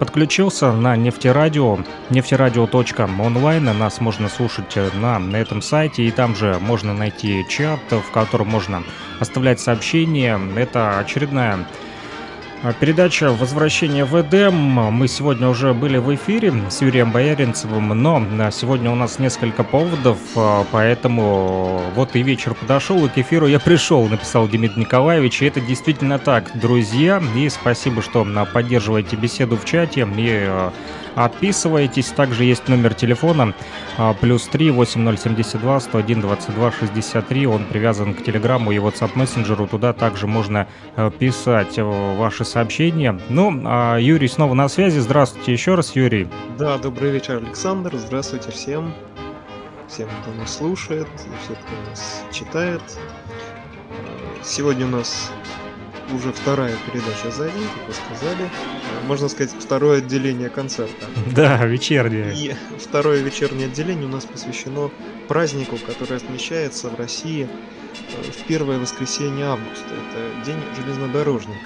подключился на нефтерадио, нефтерадио.онлайн. Нас можно слушать э, на, на этом сайте, и там же можно найти чат, в котором можно оставлять сообщения. Это очередная Передача «Возвращение в Эдем». Мы сегодня уже были в эфире с Юрием Бояринцевым, но а, сегодня у нас несколько поводов, а, поэтому вот и вечер подошел, и к эфиру я пришел, написал Дмитрий Николаевич, и это действительно так, друзья, и спасибо, что поддерживаете беседу в чате, и Отписывайтесь. Также есть номер телефона а, плюс 3 8072 101 22 63. Он привязан к Телеграмму и WhatsApp мессенджеру. Туда также можно э, писать э, ваши сообщения. Ну, а Юрий снова на связи. Здравствуйте еще раз, Юрий. Да, добрый вечер, Александр. Здравствуйте всем. Всем, кто нас слушает, все, кто нас читает. Сегодня у нас уже вторая передача за день, как вы сказали. Можно сказать, второе отделение концерта. Да, вечернее. И второе вечернее отделение у нас посвящено празднику, который отмечается в России э, в первое воскресенье августа. Это День железнодорожника.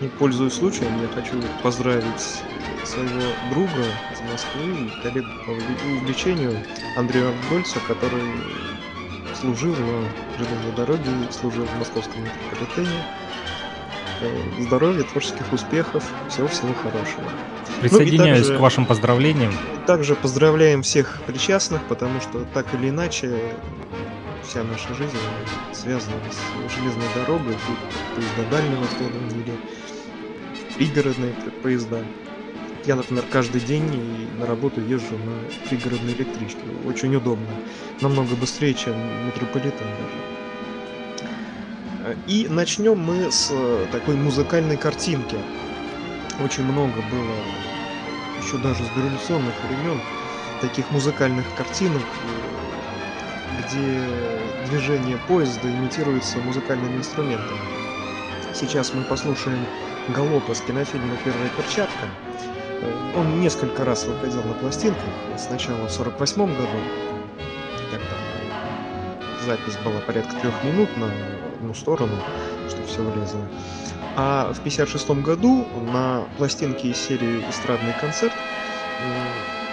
И пользуясь случаем, я хочу поздравить своего друга из Москвы и коллегу по увлечению Андрея Гольца, который служил на железной дороге, служил в московском метрополитене. Э, здоровья, творческих успехов, всего-всего хорошего. Присоединяюсь ну, также, к вашим поздравлениям. Также поздравляем всех причастных, потому что так или иначе вся наша жизнь связана с железной дорогой, поезда дальнего хода или пригородные поезда. Я, например, каждый день на работу езжу на пригородной электричке. Очень удобно. Намного быстрее, чем метрополитен даже. И начнем мы с такой музыкальной картинки. Очень много было, еще даже с дореволюционных времен, таких музыкальных картинок, где движение поезда имитируется музыкальными инструментами. Сейчас мы послушаем галопа с кинофильма «Первая перчатка». Он несколько раз выходил на пластинках, сначала в 48 году, когда запись была порядка трех минут на одну сторону, чтобы все влезло. А в 56 году на пластинке из серии «Эстрадный концерт»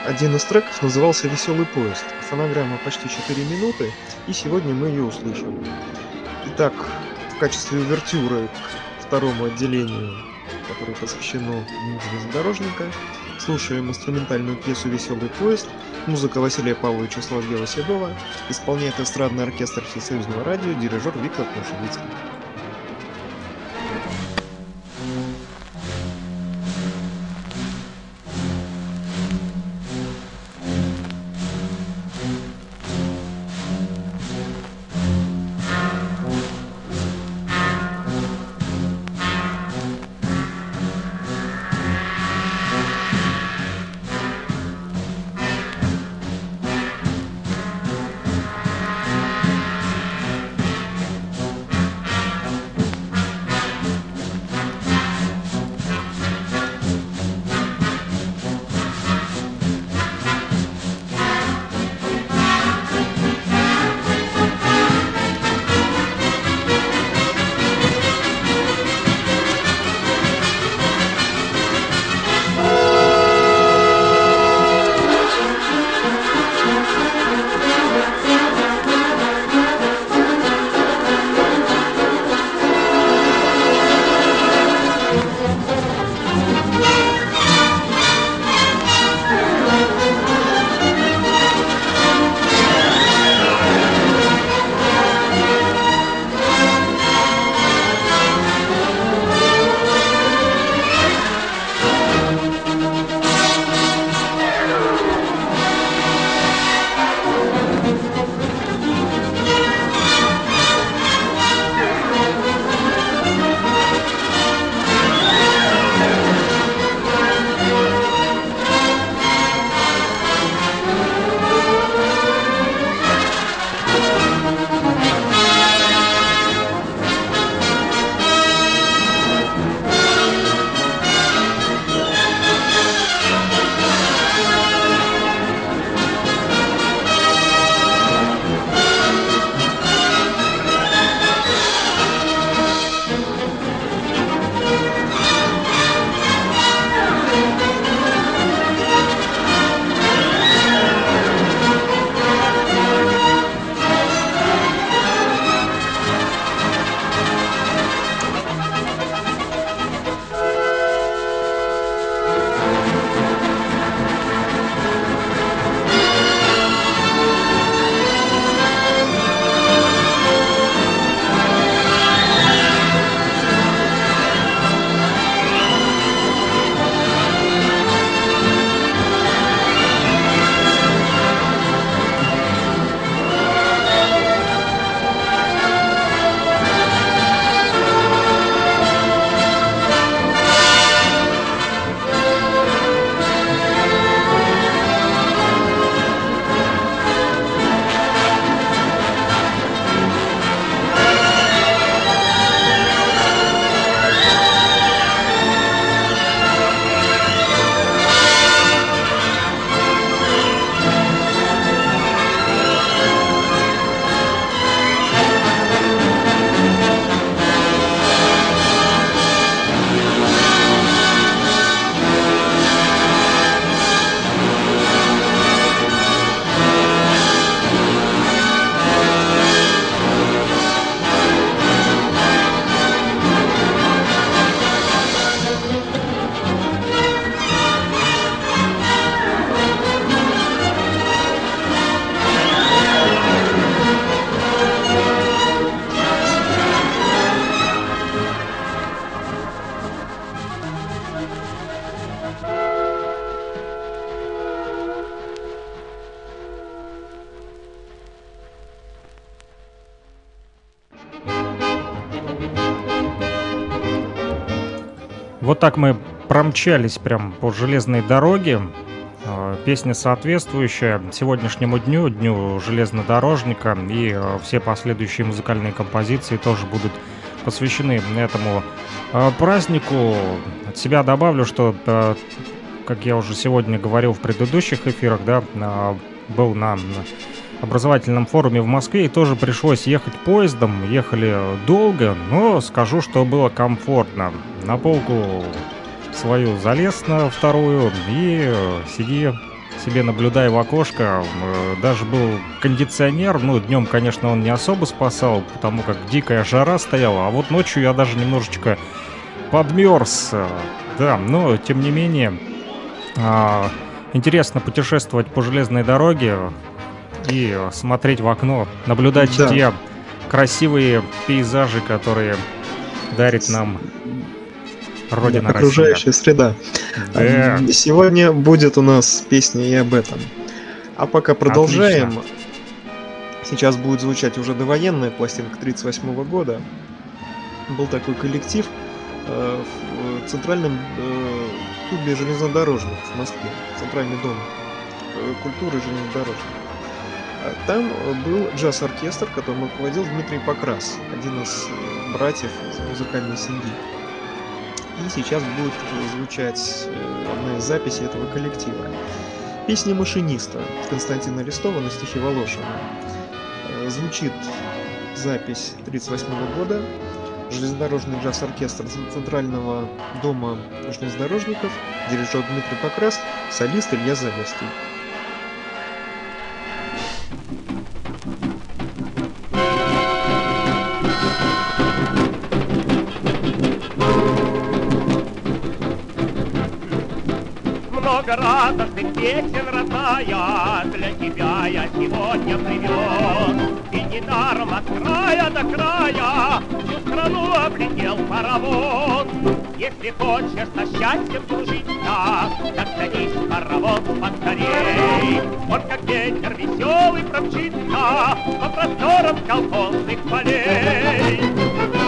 один из треков назывался «Веселый поезд». Фонограмма почти 4 минуты, и сегодня мы ее услышим. Итак, в качестве увертюры к второму отделению которое посвящено Дню железнодорожника. Слушаем инструментальную пьесу «Веселый поезд», музыка Василия Павловича Соловьева-Седова, исполняет эстрадный оркестр Всесоюзного радио, дирижер Виктор Плашевицкий. Так мы промчались прям по железной дороге. А, песня соответствующая сегодняшнему дню, дню железнодорожника, и а, все последующие музыкальные композиции тоже будут посвящены этому а, празднику. От себя добавлю, что, как я уже сегодня говорил в предыдущих эфирах, да, был на образовательном форуме в Москве и тоже пришлось ехать поездом. Ехали долго, но скажу, что было комфортно. На полку свою залез на вторую и сиди себе наблюдая в окошко. Даже был кондиционер, ну, днем, конечно, он не особо спасал, потому как дикая жара стояла, а вот ночью я даже немножечко подмерз. Да, но, тем не менее, а, интересно путешествовать по железной дороге, и смотреть в окно, наблюдать да. те красивые пейзажи, которые дарит нам Родина да, Окружающая Россия. среда. Да. Сегодня будет у нас песня и об этом. А пока продолжаем. Отлично. Сейчас будет звучать уже довоенная пластинка 38 года. Был такой коллектив э, в центральном э, клубе железнодорожников в Москве. Центральный дом э, культуры железнодорожников. Там был джаз-оркестр, которым руководил Дмитрий Покрас, один из э, братьев из музыкальной семьи. И сейчас будет звучать э, одна из записей этого коллектива. Песня «Машиниста» Константина Листова на стихи Волошина. Э, звучит запись 1938 года. Железнодорожный джаз-оркестр Центрального дома железнодорожников, дирижер Дмитрий Покрас, солист Илья Залеский. Радостных песен, родная, Для тебя я сегодня привез. И недаром от края до края Всю страну облетел паровоз. Если хочешь со счастьем кружиться, Так садись в паровоз поскорей. Он как ветер веселый промчится По просторам колхозных полей.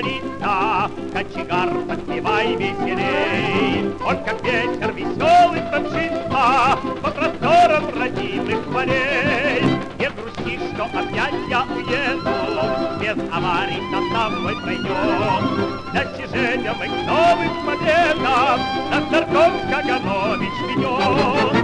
Столица, Кочегар, подпевай веселей. Он как ветер веселый промчится По просторам родимых полей. Не грусти, что опять я уеду, Без аварий состав мой пройдет. Достижением и к новым победам Наш Старков Каганович ведет.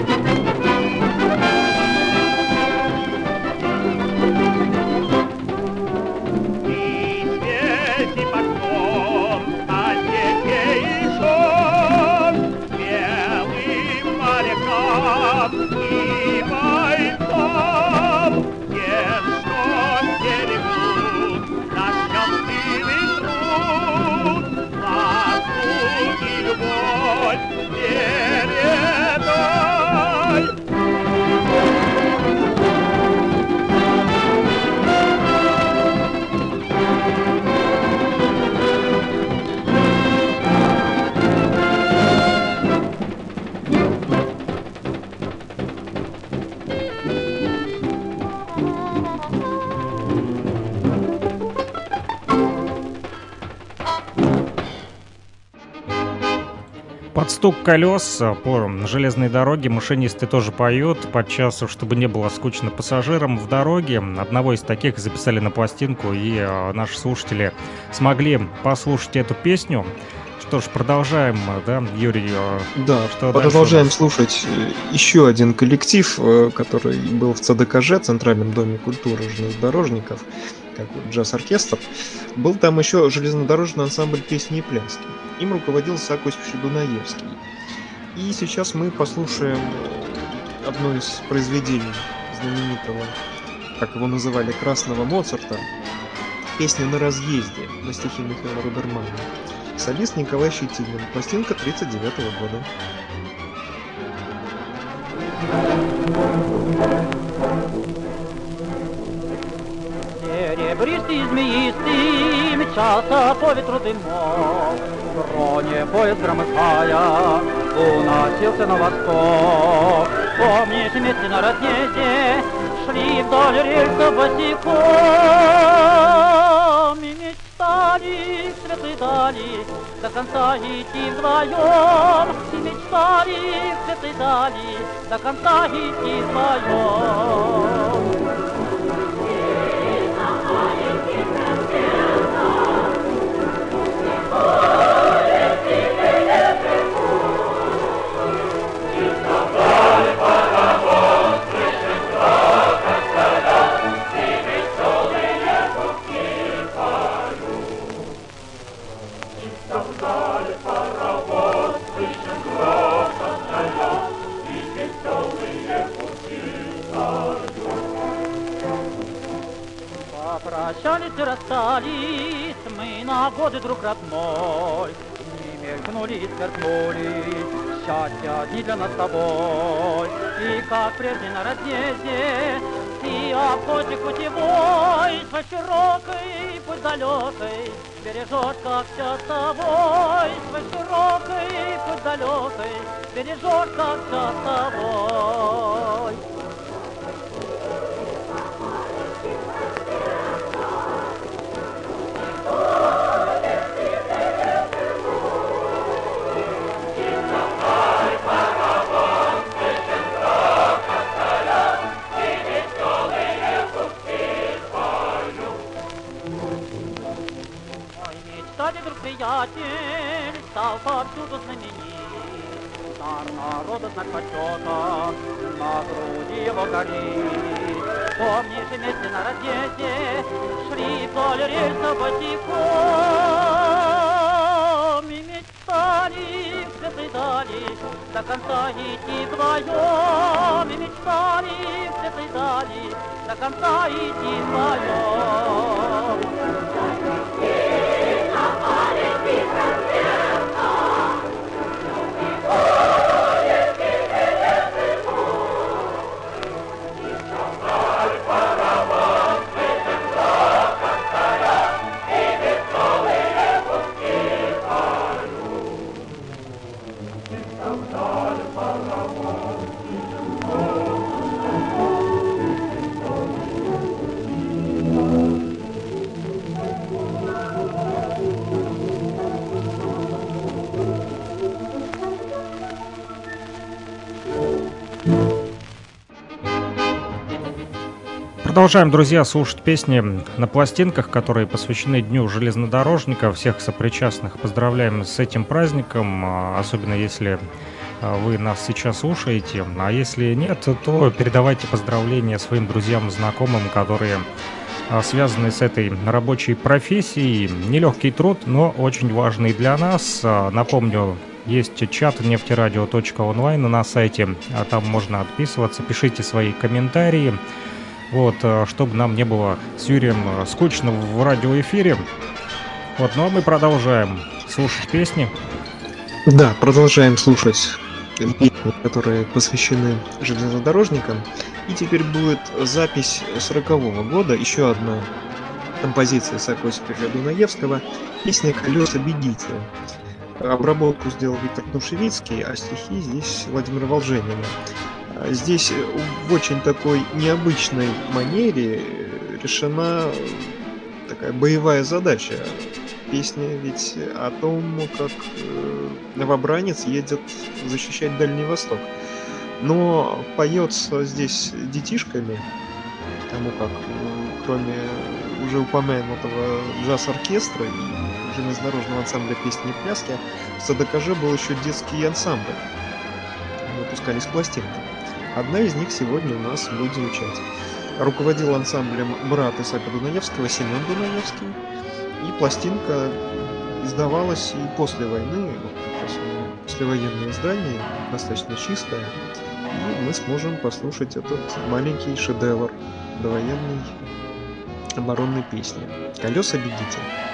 Стук колес по железной дороге машинисты тоже поют под часу, чтобы не было скучно пассажирам в дороге. Одного из таких записали на пластинку, и э, наши слушатели смогли послушать эту песню. Что ж, продолжаем, да, Юрий? Э, да, что продолжаем слушать э, еще один коллектив, который был в ЦДКЖ, Центральном доме культуры железнодорожников, как джаз-оркестр. Был там еще железнодорожный ансамбль песни и пляски. Им руководил Исаак Осипович Дунаевский. И сейчас мы послушаем одно из произведений знаменитого, как его называли, красного Моцарта. Песня «На разъезде» на стихи Михаила Рубермана. Солист Николай Щетинин. Пластинка 39 года. Серебристый, змеистый, мчался по ветру дымок, броне поезд громыхая, уносился на восток. Помнишь, вместе на разъезде шли вдоль рельса босиком. И мечтали светлой дали до конца идти вдвоем. И мечтали светлой дали до конца идти вдвоем Прощались и расстались мы на годы, друг родной. Не мелькнули и сверкнули счастья дни для нас с тобой. И как прежде на разъезде ты охотник путевой, Свой широкой путь далекой бережешь, как все с тобой. Свой широкой путь далекой бережешь, как все с тобой. Знак почета на груди его горит. Помнишь, вместе на разъезде шли вдоль рельса босиком и мечтали в светлой дали до конца идти вдвоем. И мечтали в светлой дали до конца идти вдвоем. Продолжаем, друзья, слушать песни на пластинках, которые посвящены Дню железнодорожника. Всех сопричастных поздравляем с этим праздником, а, особенно если а, вы нас сейчас слушаете. А если нет, то передавайте поздравления своим друзьям и знакомым, которые а, связаны с этой рабочей профессией. Нелегкий труд, но очень важный для нас. Напомню, есть чат нефтерадио.онлайн на сайте, там можно отписываться, пишите свои комментарии. Вот, э, чтобы нам не было с Юрием э, скучно в радиоэфире. Вот, ну а мы продолжаем слушать песни. Да, продолжаем слушать песни, которые посвящены железнодорожникам. И теперь будет запись 40 -го года, еще одна композиция Сокосипа Дунаевского, песня «Колеса бегите». Обработку сделал Виктор Кнушевицкий, а стихи здесь Владимир Волженин. Здесь в очень такой необычной манере решена такая боевая задача. Песня ведь о том, как э, новобранец едет защищать Дальний Восток. Но поется здесь детишками, потому как э, кроме уже упомянутого джаз-оркестра и железнодорожного ансамбля песни и пляски, в СДКЖ был еще детский ансамбль. Выпускались пластинки. Одна из них сегодня у нас будет звучать. Руководил ансамблем брат Исаака Дунаевского Семен Дунаевский. И пластинка издавалась и после войны, вот послевоенное издание, достаточно чистое. И мы сможем послушать этот маленький шедевр довоенной оборонной песни. «Колеса, бегите».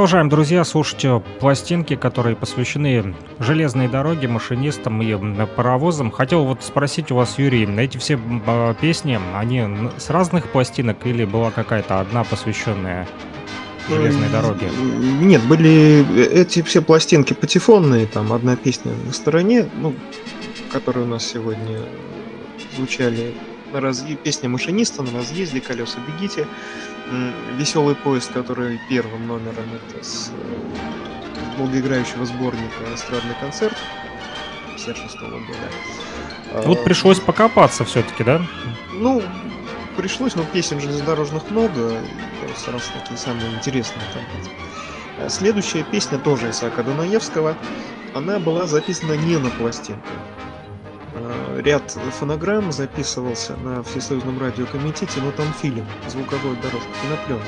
Продолжаем, друзья, слушать э, пластинки, которые посвящены железной дороге, машинистам и паровозам. Хотел вот спросить у вас, Юрий, эти все а, песни, они с разных пластинок или была какая-то одна посвященная железной дороге? Нет, были э, эти все пластинки патефонные, там одна песня на стороне, ну, которые у нас сегодня звучали на разъезде, песня машиниста на разъезде, колеса бегите, веселый поезд, который первым номером это с э, долгоиграющего сборника «Эстрадный концерт» 56 -го года. Вот пришлось покопаться все-таки, да? Ну, пришлось, но песен железнодорожных много, я старался такие самые интересные там Следующая песня тоже Исаака Дунаевского, она была записана не на пластинку ряд фонограмм записывался на Всесоюзном радиокомитете, но там фильм, звуковой дорожка, кинопленка.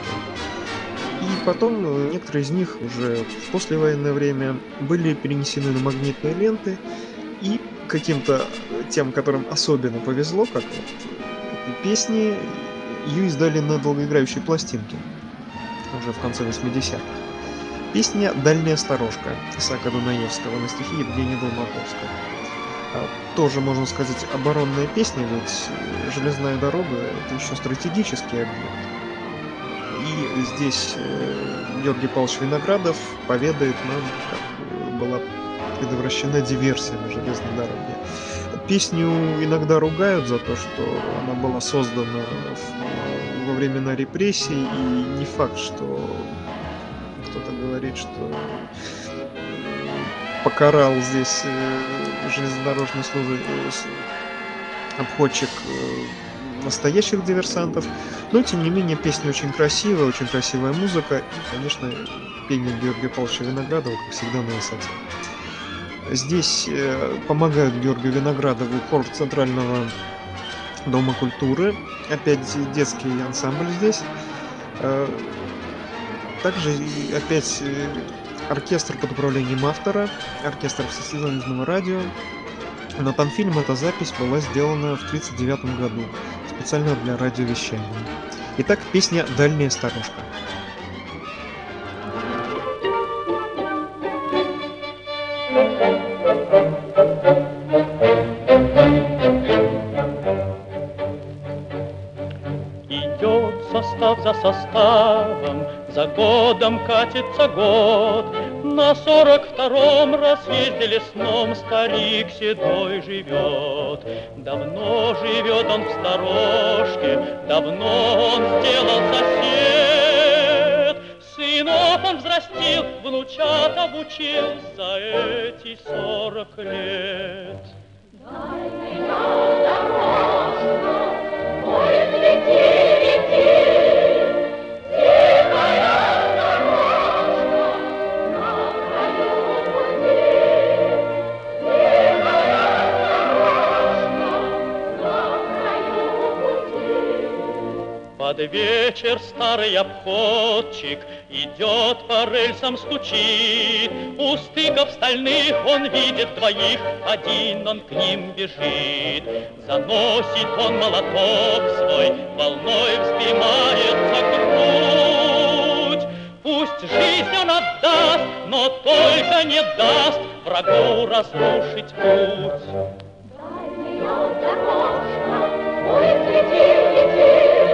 И потом э, некоторые из них уже в послевоенное время были перенесены на магнитные ленты, и каким-то тем, которым особенно повезло, как песни, ее издали на долгоиграющей пластинке уже в конце 80-х. Песня «Дальняя сторожка» Исаака Дунаевского на стихи Евгения Долмаковского. А, тоже, можно сказать, оборонная песня, ведь железная дорога — это еще стратегический объект. И здесь э, Георгий Павлович Виноградов поведает нам, как была предотвращена диверсия на железной дороге. Песню иногда ругают за то, что она была создана во времена репрессий, и не факт, что кто-то говорит, что покарал здесь железнодорожный службы э, обходчик э, настоящих диверсантов. Но, тем не менее, песня очень красивая, очень красивая музыка. И, конечно, пение Георгия Павловича Виноградова, как всегда, на высоте. Здесь э, помогают Георгию Виноградову хор Центрального Дома культуры. Опять детский ансамбль здесь. Э, также опять э, оркестр под управлением автора, оркестр Всесоюзного радио. На Панфильм эта запись была сделана в 1939 году, специально для радиовещания. Итак, песня «Дальняя сторожка». состав за составом, за годом катится год. На сорок втором разъезде лесном старик седой живет. Давно живет он в сторожке, давно он сделал сосед. Сынов он взрастил, внучат обучил за эти сорок лет. Дай меня дорожку, поезд летит, под вечер старый обходчик Идет по рельсам стучит, У стыков стальных он видит двоих, Один он к ним бежит. Заносит он молоток свой, Волной вздымается грудь. Пусть жизнь он отдаст, но только не даст Врагу разрушить путь. Дальняя дорожка, поезд летит, летит,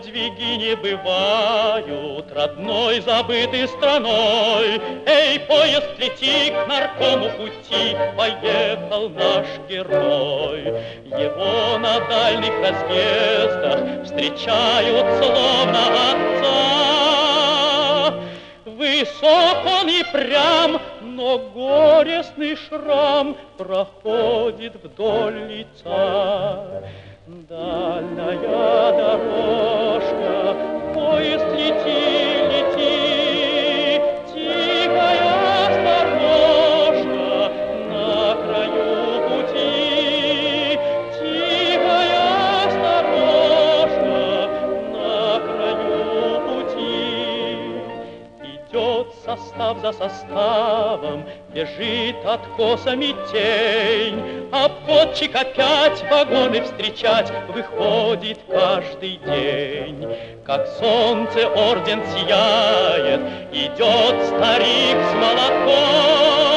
подвиги не бывают родной забытой страной. Эй, поезд, лети к наркому пути, поехал наш герой. Его на дальних разъездах встречают словно отца. Высок он и прям, но горестный шрам проходит вдоль лица. Дальняя дорожка, поезд лети, состав за составом, Бежит откосами тень, Обходчик опять вагоны встречать Выходит каждый день. Как солнце орден сияет, Идет старик с молоком.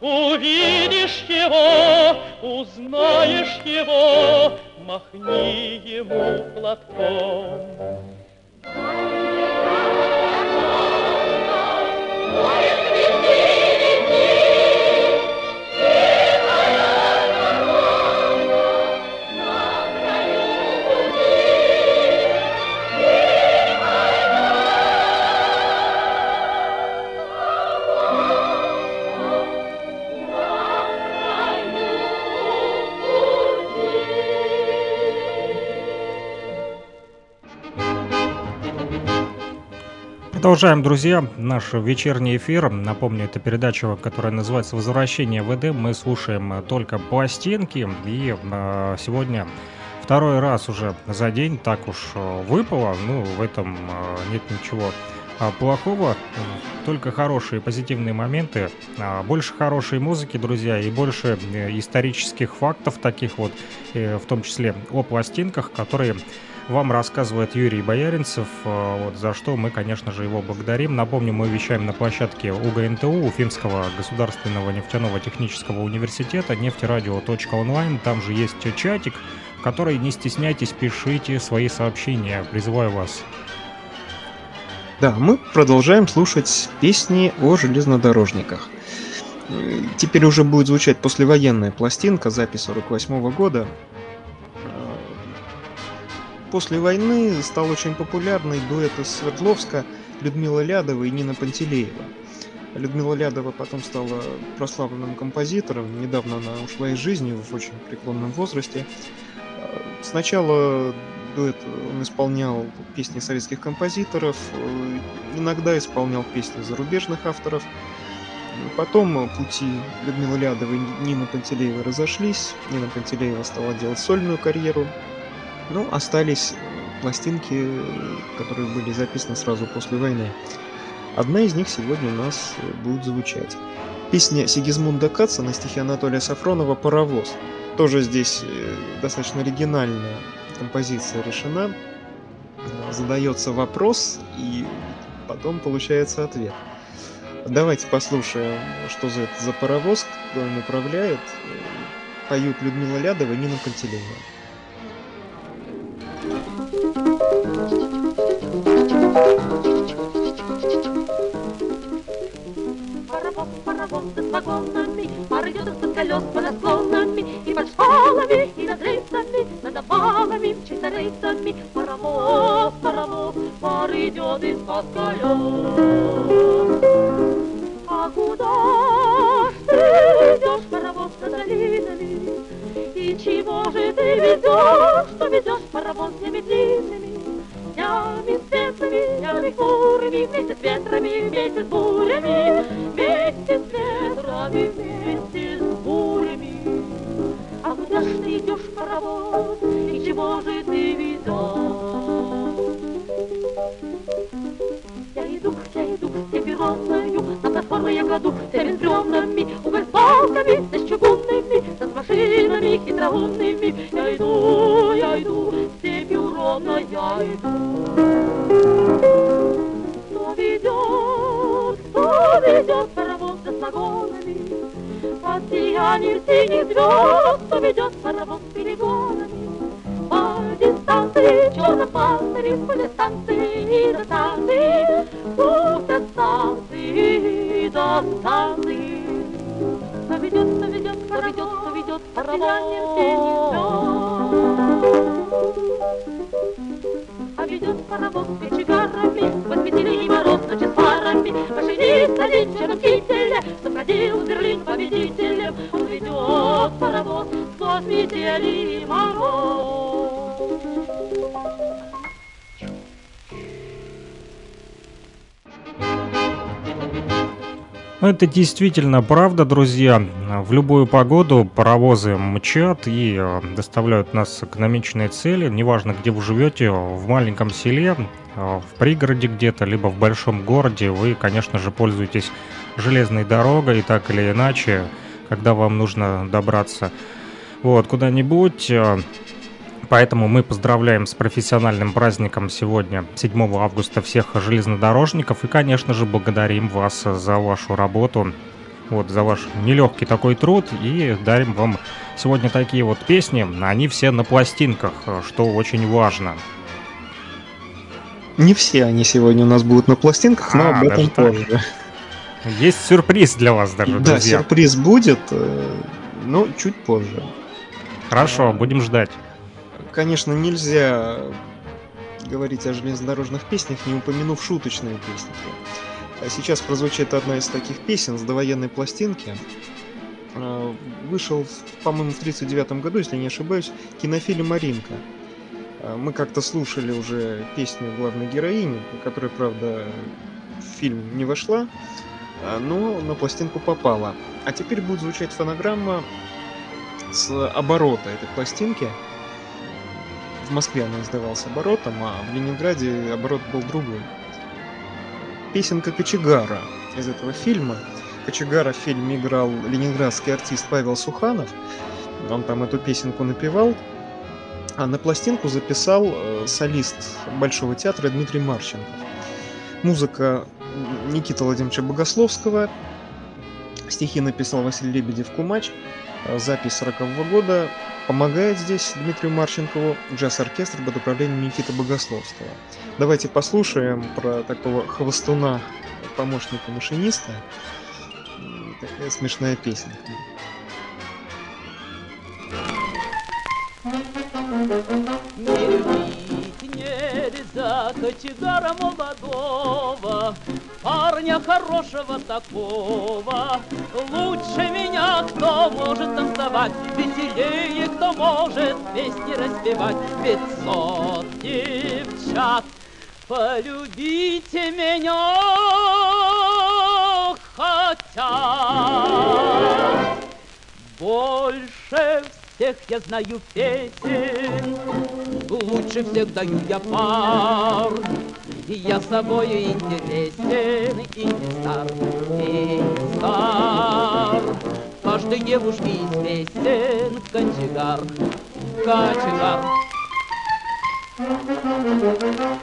Увидишь его, узнаешь его, Махни ему платком. Warrior! Продолжаем, друзья, наш вечерний эфир. Напомню, это передача, которая называется «Возвращение в Эдем». Мы слушаем только пластинки, и э, сегодня второй раз уже за день так уж э, выпало. Ну, в этом э, нет ничего э, плохого, только хорошие позитивные моменты, а, больше хорошей музыки, друзья, и больше исторических фактов таких вот, в том числе о пластинках, которые вам рассказывает Юрий Бояринцев, э, вот, за что мы, конечно же, его благодарим. Напомню, мы вещаем на площадке УГНТУ, Уфимского государственного нефтяного технического университета, нефтерадио.онлайн. Там же есть чатик, в который, не стесняйтесь, пишите свои сообщения. Призываю вас. Да, мы продолжаем слушать песни о железнодорожниках. Теперь уже будет звучать послевоенная пластинка, запись 48 года после войны стал очень популярный дуэт из Свердловска Людмила Лядова и Нина Пантелеева. Людмила Лядова потом стала прославленным композитором. Недавно она ушла из жизни в очень преклонном возрасте. Сначала дуэт он исполнял песни советских композиторов, иногда исполнял песни зарубежных авторов. Потом пути Людмилы Лядовой и Нины Пантелеевой разошлись. Нина Пантелеева стала делать сольную карьеру. Но остались пластинки, которые были записаны сразу после войны. Одна из них сегодня у нас будет звучать. Песня Сигизмунда Каца на стихи Анатолия Сафронова «Паровоз». Тоже здесь э, достаточно оригинальная композиция решена. Задается вопрос, и потом получается ответ. Давайте послушаем, что за это за паровоз, кто им управляет. Поют Людмила Лядова и Нина Пантелеева. Вагонами, пар идет из колес под склонами, и под школами, и над рейсами, над обвалами, мчится рейсами. Паровоз, паровоз, пар идет из-под колес. А куда ты идешь, паровоз над долинами? И чего же ты везешь, что везешь паровоз неметлительными? Днями светлыми, днями хмурыми, вместе с ветрами, вместе с бурями, ветрами, вместе с бурями. А куда ж ты идешь, паровоз, и чего же ты везешь? Я иду, я иду степи ровною, на платформы я кладу с балками, да с чугунными, да с машинами хитроумными. Я иду, я иду, степью ровно я иду. Под сиянием синих звезд, кто ведет паровоз перегонами. По дистанции черном панцире, по дистанции до станции, путь от станции до станции. Кто ведет, кто ведет, кто ведет, кто ведет паровоз. А ведет паровоз печегарами, посветили и мороз ночи с фарами. Машинист один в кителе, заходил в Берлин победителем. Ведет паровоз сквозь метели и мороз. Это действительно правда, друзья. В любую погоду паровозы мчат и э, доставляют нас к намеченной цели. Неважно, где вы живете, в маленьком селе, э, в пригороде где-то, либо в большом городе, вы, конечно же, пользуетесь железной дорогой, так или иначе, когда вам нужно добраться вот, куда-нибудь. э, Поэтому мы поздравляем с профессиональным праздником сегодня, 7 августа, всех железнодорожников. И, конечно же, благодарим вас за вашу работу, вот, за ваш нелегкий такой труд. И дарим вам сегодня такие вот песни. Они все на пластинках, что очень важно. Не все они сегодня у нас будут на пластинках, но А, об этом даже так? Есть сюрприз для вас даже, Да, друзья. сюрприз будет, э, но чуть позже. Хорошо, будем ждать. Конечно, нельзя говорить о железнодорожных песнях, не упомянув шуточные песни. А Сейчас прозвучит одна из таких песен с довоенной пластинки. А, Вышел, по-моему, в 1939 году, если не ошибаюсь, кинофильм «Маринка». А, Мы как-то слушали уже песню главной героини, которая, правда, в фильм не вошла, а, но на пластинку попала. А теперь будет звучать фонограмма с оборота этой пластинки. В Москве она издавалась оборотом, а в Ленинграде оборот был другой. Песенка Кочегара из этого фильма. Кочегара в фильме играл ленинградский артист Павел Суханов. Он там эту песенку напевал. А на пластинку записал э, солист Большого театра Дмитрий Марченков. Музыка Никиты Владимировича Богословского. Стихи написал Василий Лебедев-Кумач. Э, Запись 40 года. Помогает здесь Дмитрию Марченкову джаз-оркестр под управлением Никиты Богословского. Давайте послушаем про такого хвостуна, помощника машиниста. Такая смешная песня. Любить нельзя кочегара молодого, Парня хорошего такого. Лучше меня кто может танцевать, Веселее кто может песни распевать. Пятьсот девчат, полюбите меня, хотят. Больше всех я знаю песен, Лучше всех даю я пар. Я собою интересен и не стар, и не стар. Каждой девушке известен кочегар, кочегар.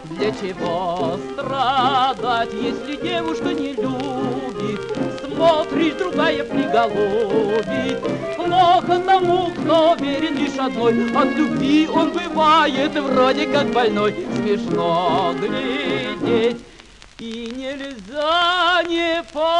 Для чего страдать, если девушка не любит? Смотришь, другая приголубит. Плохо тому, кто верен лишь одной. От любви он бывает вроде как больной. Смешно глядеть, и нельзя не пожалеть.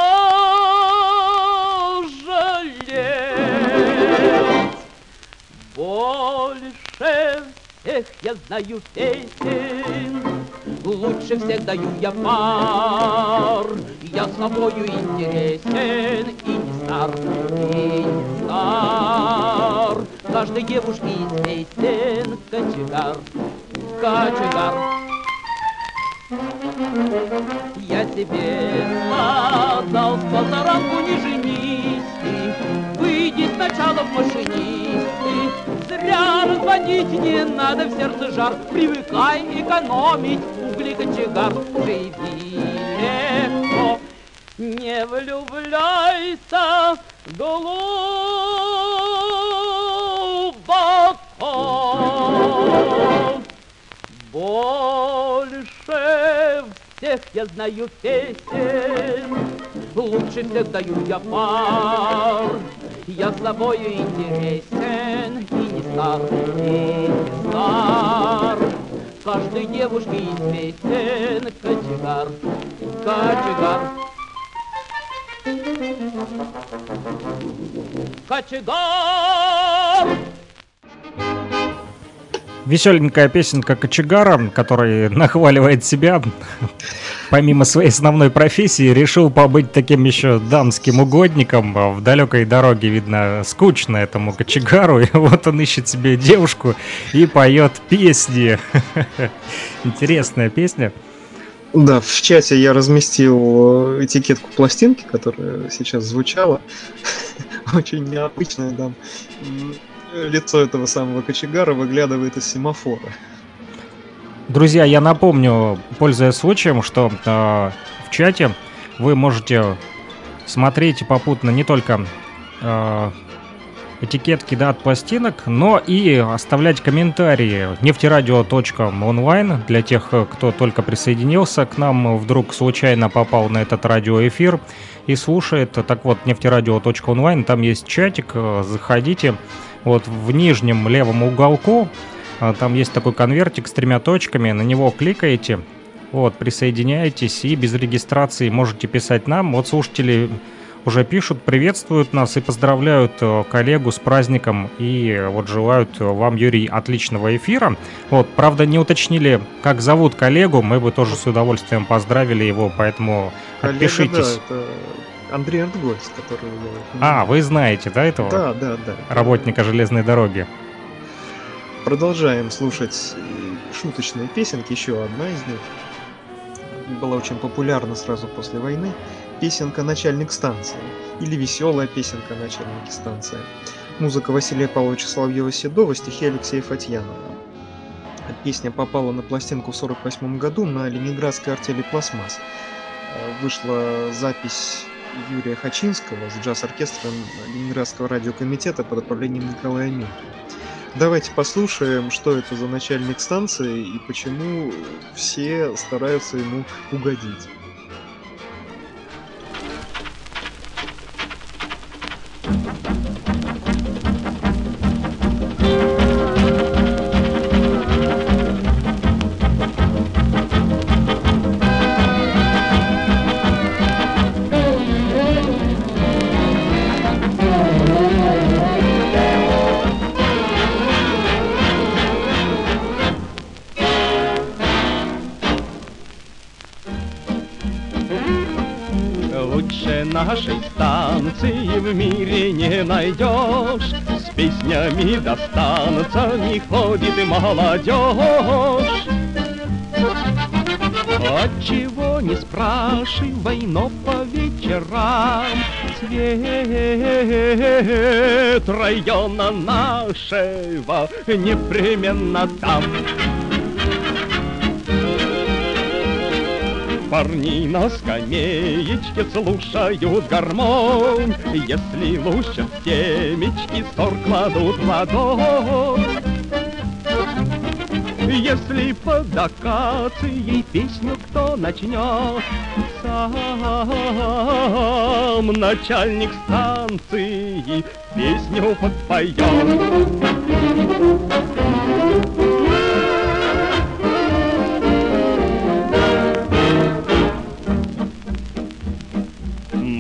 Больше всех я знаю песен, Лучше всех даю я пар. Я с собою интересен и не стар, и не стар. Каждой девушке известен кочегар, кочегар. Я тебе сказал, с не женись ты, Выйди сначала в машинисты, Зря разводить не надо в сердце жар, Привыкай экономить угли кочегар, Живи. Легко, не влюбляйся глубоко. Больше всех я знаю песен, Лучше всех даю я пар. Я собою интересен и не стар, и не стар. Каждой девушке известен кочегар, кочегар. Кочегар! Веселенькая песенка Кочегара, который нахваливает себя, помимо своей основной профессии, решил побыть таким еще дамским угодником. В далекой дороге, видно, скучно этому Кочегару, и вот он ищет себе девушку и поет песни. Интересная песня. Да, в чате я разместил э, этикетку пластинки, которая сейчас звучала. Очень необычная, да. Лицо этого самого кочегара выглядывает из семафора. Друзья, я напомню, пользуясь случаем, что э, в чате вы можете смотреть попутно не только э, этикетки да, от пластинок, но и оставлять комментарии нефтерадио.онлайн для тех, кто только присоединился к нам, вдруг случайно попал на этот радиоэфир и слушает. Так вот, нефтерадио.онлайн, там есть чатик, э, заходите. Вот в нижнем левом уголку а, там есть такой конвертик с тремя точками, на него кликаете, вот, присоединяетесь и без регистрации можете писать нам. Вот слушатели уже пишут, приветствуют нас и поздравляют э, коллегу с праздником и вот желают э, вам, Юрий, отличного эфира. Вот, правда, не уточнили, как зовут коллегу, мы бы тоже с удовольствием поздравили его, поэтому Коллега, отпишитесь. да, это Андрей Артгольц, который... А, вы знаете, да, этого Да, да, да. работника железной дороги? Продолжаем слушать шуточные песенки. Еще одна из них была очень популярна сразу после войны. Песенка «Начальник станции» или веселая песенка «Начальники станции». Музыка Василия Павловича Соловьева-Седова, стихи Алексея Фатьянова. Песня попала на пластинку в 1948 году на ленинградской артели «Пластмасс». Э, Вышла запись Юрия Хачинского с джаз-оркестром Ленинградского радиокомитета под управлением Николая Михина. Давайте послушаем, что это за начальник станции и почему все стараются ему угодить. Лучше Песнями достанутся, не ходит и молодежь. Отчего не спрашивай, но по вечерам Цвет района нашего непременно там Парни на скамеечке слушают гармонь Если лучше семечки сор кладут ладонь если под акацией песню кто начнет, Сам начальник станции песню подпоет.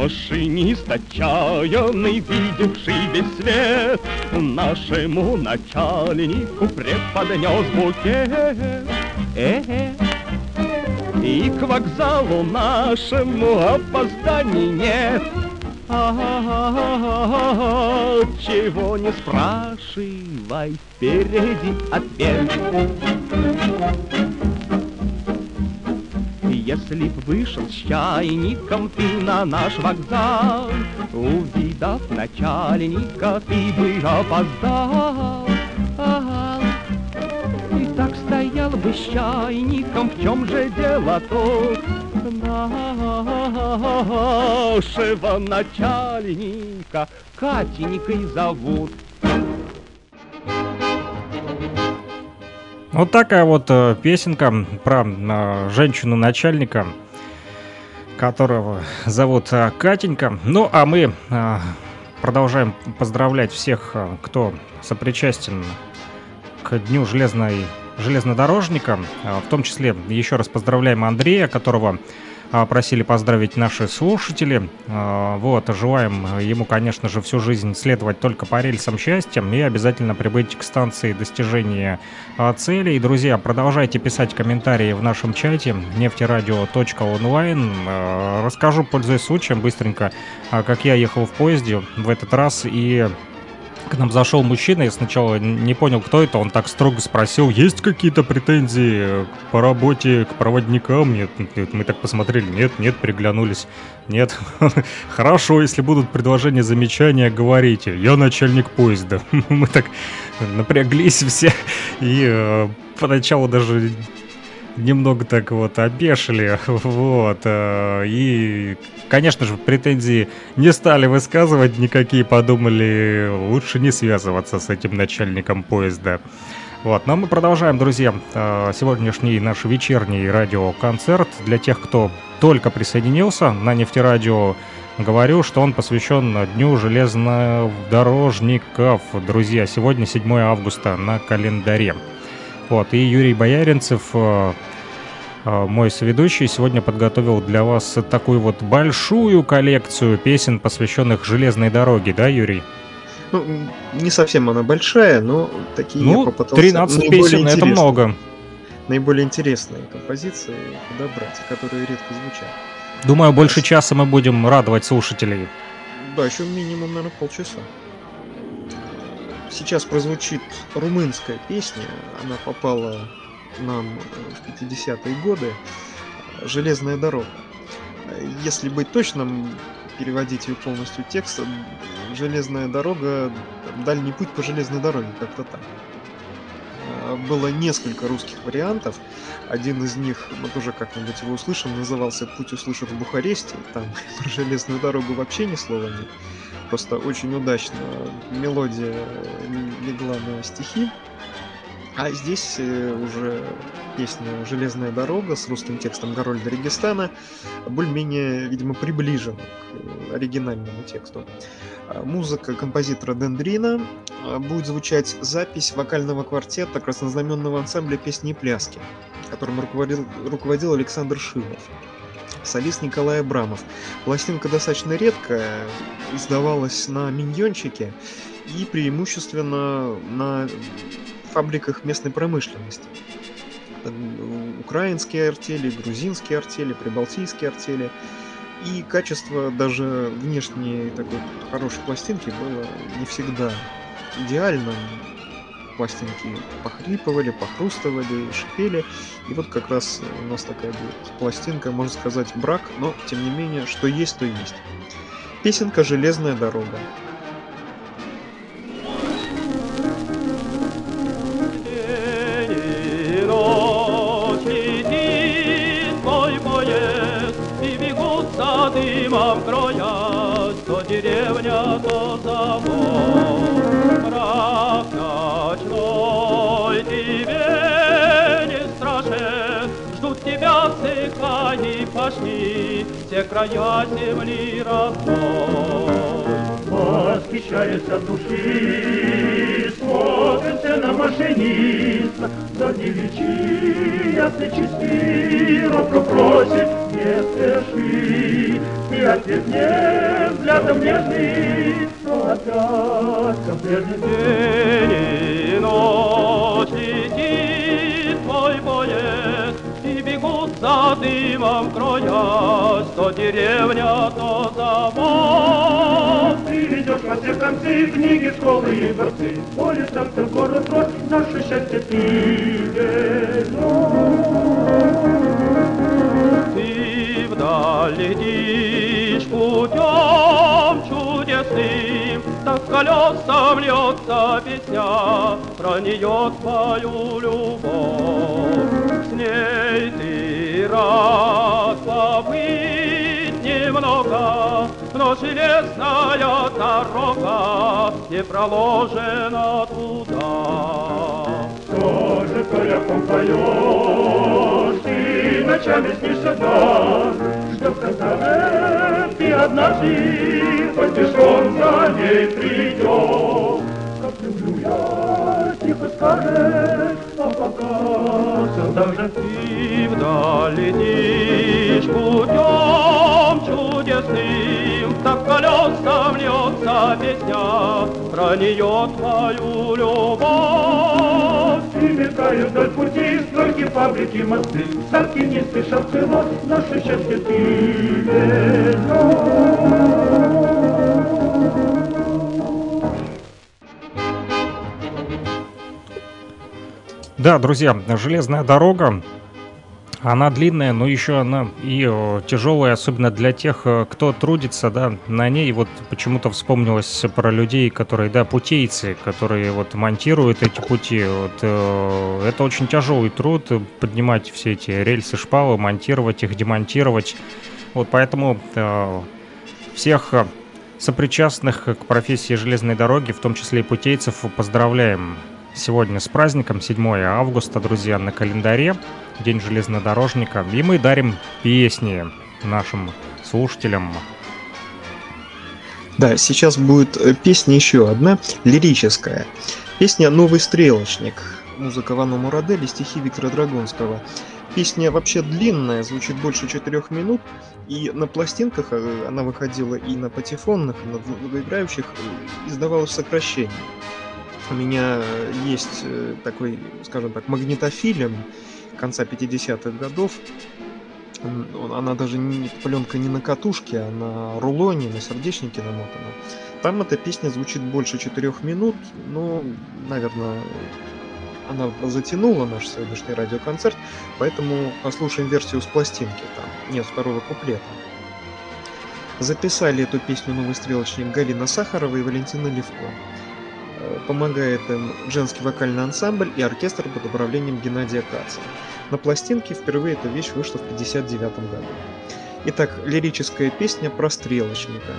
Машинист отчаянный, видевший весь свет, Нашему начальнику преподнес букет. Э -э. И к вокзалу нашему опозданий нет. Чего не спрашивай, впереди ответ. Если б вышел с чайником ты на наш вокзал, Увидав начальника, ты бы опоздал. И так стоял бы с чайником, в чем же дело тут? Нашего начальника Катенькой зовут. Вот такая вот э, песенка про э, женщину-начальника, которого зовут э, Катенька. Ну, а мы э, продолжаем поздравлять всех, э, кто сопричастен к Дню железной, железнодорожника. Э, в том числе еще раз поздравляем Андрея, которого просили поздравить наши слушатели. А, вот, желаем ему, конечно же, всю жизнь следовать только по рельсам счастья и обязательно прибыть к станции достижения а, целей. Друзья, продолжайте писать комментарии в нашем чате нефтерадио.онлайн. Расскажу, пользуясь случаем, быстренько, как я ехал в поезде в этот раз и к нам зашел мужчина, я сначала не понял, кто это, он так строго спросил, есть какие-то претензии по работе к проводникам? Нет, мы так посмотрели, нет, нет, приглянулись, нет. Хорошо, если будут предложения, замечания, говорите, я начальник поезда. Мы так напряглись все и э, поначалу даже немного так вот опешили, вот, э, и, конечно же, претензии не стали высказывать никакие, подумали, лучше не связываться с этим начальником поезда. Вот, но мы продолжаем, друзья, э, сегодняшний наш вечерний радиоконцерт. Для тех, кто только присоединился на нефтерадио, говорю, что он посвящен Дню железнодорожников. Друзья, сегодня 7 августа на календаре. Вот, и Юрий Бояринцев, э, э, мой соведущий, сегодня подготовил для вас такую вот большую коллекцию песен, посвященных железной дороге, да, Юрий? Ну, не совсем она большая, но такие ну, я попытался 13 песен, это много. Наиболее интересные композиции подобрать, которые редко звучат. Думаю, больше часа мы будем радовать слушателей. Да, еще минимум, наверное, полчаса. Сейчас прозвучит румынская песня. Она попала нам в 50-е годы. «Железная дорога». Если быть точным, переводить ее полностью текст, «Железная дорога», «Дальний путь по железной дороге», как-то так. Было несколько русских вариантов. Один из них, мы тоже как-нибудь его услышим, назывался «Путь услышат в Бухаресте». Там про железную дорогу вообще ни слова нет. Просто очень удачно мелодия легла на стихи. А здесь э, уже песня «Железная дорога» с русским текстом Гарольда Регистана более-менее, видимо, приближен к оригинальному тексту. А музыка композитора Дендрина а, будет звучать запись вокального квартета краснознаменного ансамбля песни и пляски, которым руководил, руководил Александр Шилов солист Николай Абрамов. Пластинка достаточно редкая, издавалась на миньончике и преимущественно на фабриках местной промышленности. Украинские артели, грузинские артели, прибалтийские артели. И качество даже внешней такой хорошей пластинки было не всегда идеальным. Пластинки похрипывали, похрустывали, шипели. И вот как раз у нас такая будет пластинка, можно сказать, брак, но тем не менее, что есть, то есть. Песенка «Железная дорога». Края земли родной. Восхищаясь от души, смотрится на машиниста, за девичьи ясный чистый, робко просит, не спеши, и ответ мне взглядом нежный, но опять конкретный День и ночь летит твой боец, и бегут за дымом кроясь, то деревня, то завод. Ты ведешь во все концы книги, школы и дворцы, Поле, центр, город, род, наше счастье ты Ты вдаль летишь путем чудесным, Так колесом льется песня, Про нее твою любовь. С ней ты немного, Но железная дорога Не проложена туда. Тоже коряком поешь, ты ночами снишься дна, Ждет, когда ты однажды, хоть пешком за ней придешь. Как люблю я, тихо скажешь, а пока все так же Ты вдаль летишь путем чудесным, Так колесом льется песня, Про нее твою любовь. Ты мелькаешь вдоль пути, стройки, фабрики, мосты, Садки не спешат село, наше счастье ты Да, друзья, железная дорога, она длинная, но еще она и э, тяжелая, особенно для тех, э, кто трудится, да, на ней. Вот почему-то вспомнилось про людей, которые, да, путейцы, которые вот монтируют эти пути. Вот, э, это очень тяжелый труд, поднимать все эти рельсы, шпалы, монтировать их, демонтировать. Вот поэтому э, всех э, сопричастных к профессии железной дороги, в том числе и путейцев, поздравляем сегодня с праздником, 7 августа, друзья, на календаре, День железнодорожника. И мы дарим песни нашим слушателям. Да, сейчас будет э, песня еще одна, лирическая. Песня «Новый стрелочник». Музыка Вану Мурадели, стихи Виктора Драгонского. Песня вообще длинная, звучит больше четырех минут, и на пластинках э, она выходила и на патефонных, и на долгоиграющих, э, издавалось сокращение. У меня есть э, такой, скажем так, магнитофилем конца 50-х годов. Она даже не пленка не на катушке, а на рулоне, на сердечнике намотана. Там эта песня звучит больше четырех минут, но, наверное, она затянула наш сегодняшний радиоконцерт, поэтому послушаем версию с пластинки, там нет второго куплета. Записали эту песню «Новый стрелочник» Галина Сахарова и Валентина Левко. Э, Помогает им женский вокальный ансамбль и оркестр под управлением Геннадия Каца. На пластинке впервые эта вещь вышла в 1959 году. Итак, лирическая песня про стрелочника.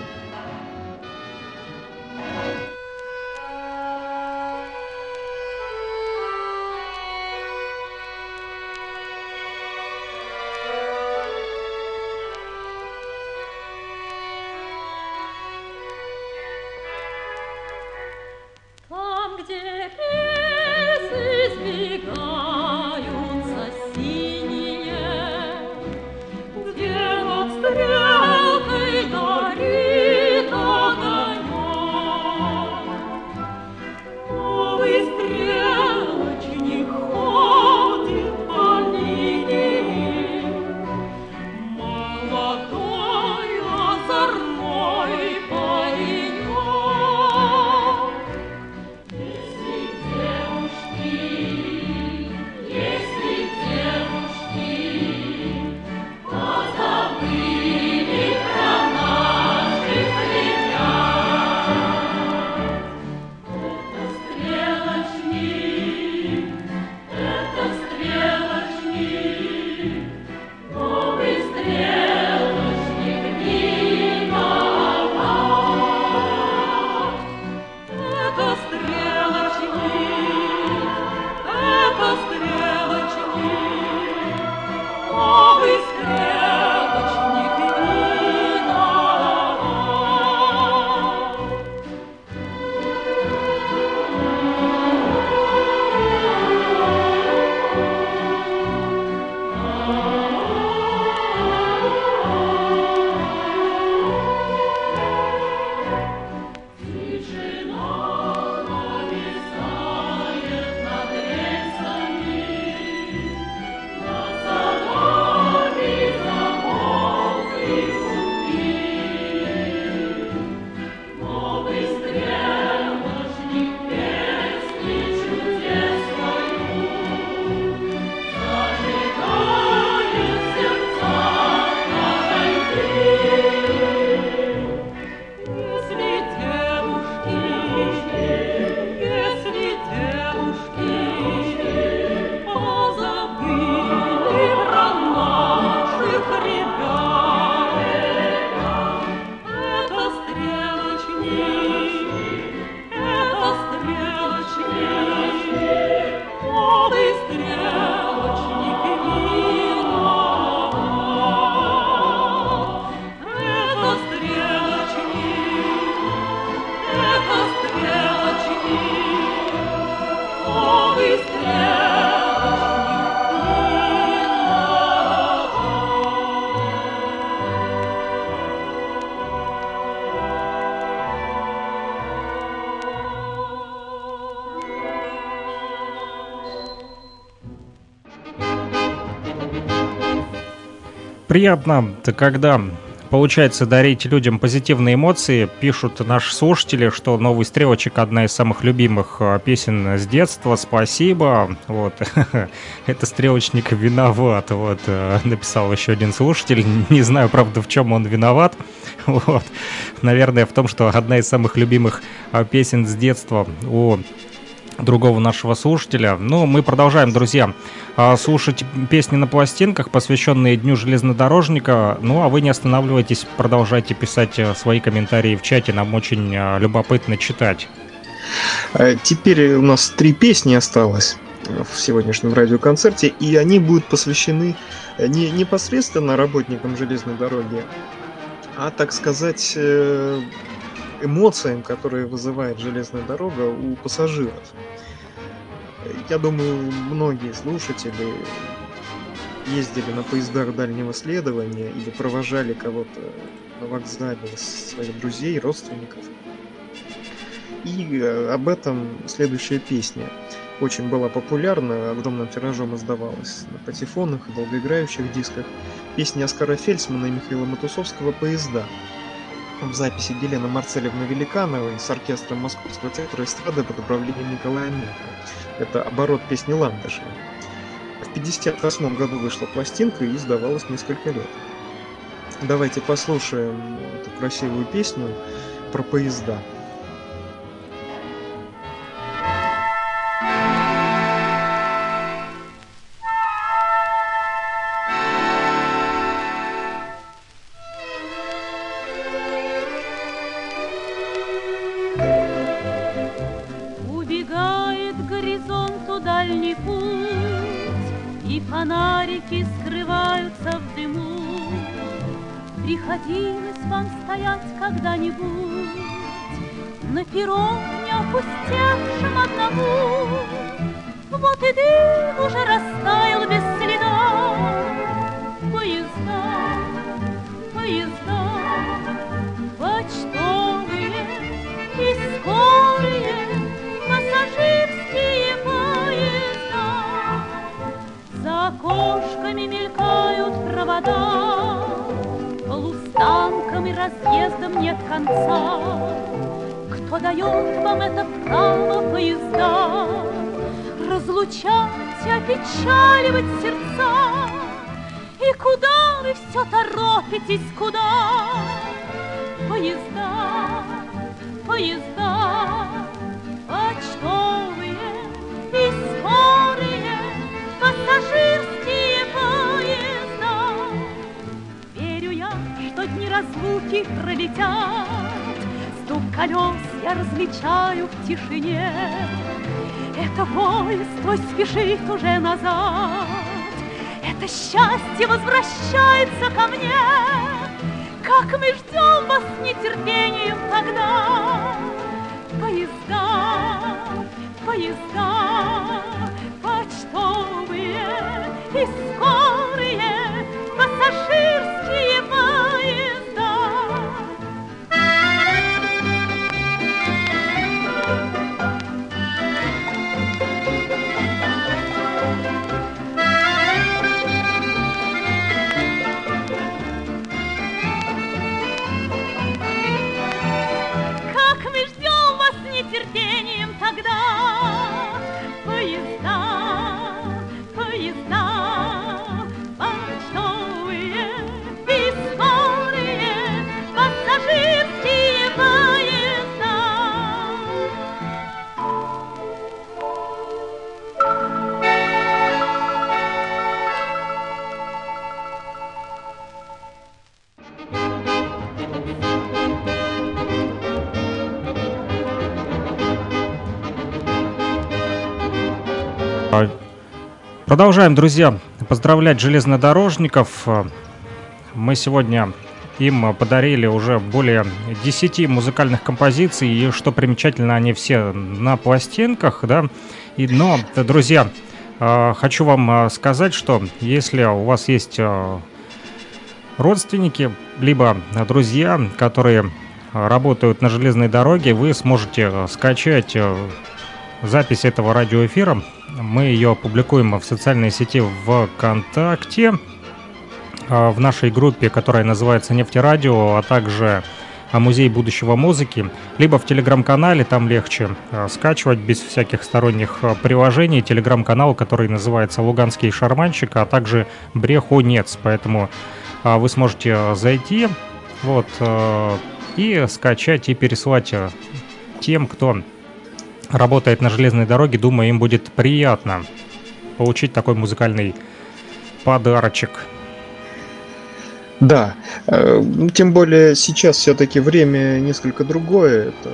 Приятно, когда получается дарить людям позитивные эмоции. Пишут наши слушатели, что «Новый стрелочек» — одна из самых любимых э, песен с детства. Спасибо. Вот. Это стрелочник виноват. Вот. Э, написал еще один слушатель. Не знаю, правда, в чем он виноват. Вот. Наверное, в том, что одна из самых любимых э, песен с детства у другого нашего слушателя. Ну, мы продолжаем, друзья, а, слушать песни на пластинках, посвященные Дню железнодорожника. Ну, а вы не останавливайтесь, продолжайте писать э, свои комментарии в чате, нам очень э, любопытно читать. Э, теперь у нас три песни осталось в сегодняшнем радиоконцерте, и они будут посвящены не непосредственно работникам железной дороги, а, так сказать, эмоциям, которые вызывает железная дорога у пассажиров. Я думаю, многие слушатели ездили на поездах дальнего следования или провожали кого-то на вокзале своих друзей, родственников. И э, об этом следующая песня очень была популярна, огромным тиражом издавалась на патефонах и долгоиграющих дисках. Песня Оскара Фельдсмана и Михаила Матусовского «Поезда» в записи Елены Марцелевны Великановой с оркестром Московского театра эстрады под управлением Николая Мехова. Это оборот песни Ландыша. В 1958 году вышла пластинка и издавалась несколько лет. Давайте послушаем эту красивую песню про поезда. Приходилось вам стоять когда-нибудь На перроне опустевшем одному? Вот и дым уже растаял без следа. Поезда, поезда Почтовые и скорые Пассажирские поезда. За окошками мелькают провода Полустанком и разъездом нет конца. Кто дает вам это право поезда Разлучать и опечаливать сердца? И куда вы все торопитесь, куда? Поезда, поезда, почтовые и скорые пассажирские разлуки пролетят. Стук колес я различаю в тишине. Это поезд твой спешит уже назад. Это счастье возвращается ко мне. Как мы ждем вас с нетерпением тогда. Поезда, поезда, почтовые и скорые Продолжаем, друзья, поздравлять железнодорожников. Мы сегодня им подарили уже более 10 музыкальных композиций, и что примечательно, они все на пластинках, да. И, но, друзья, э, хочу вам э, сказать, что если у вас есть э, родственники, либо друзья, которые работают на железной дороге, вы сможете скачать запись этого радиоэфира мы ее опубликуем в социальной сети ВКонтакте. в нашей группе, которая называется «Нефтерадио», а также Музей будущего музыки, либо в телеграм-канале, там легче скачивать без всяких сторонних приложений. Телеграм-канал, который называется «Луганский шарманщик», а также «Брехунец». Поэтому вы сможете зайти, вот, и скачать и переслать тем, кто работает на железной дороге, думаю, им будет приятно получить такой музыкальный подарочек. Да, э, тем более сейчас все-таки время несколько другое. Это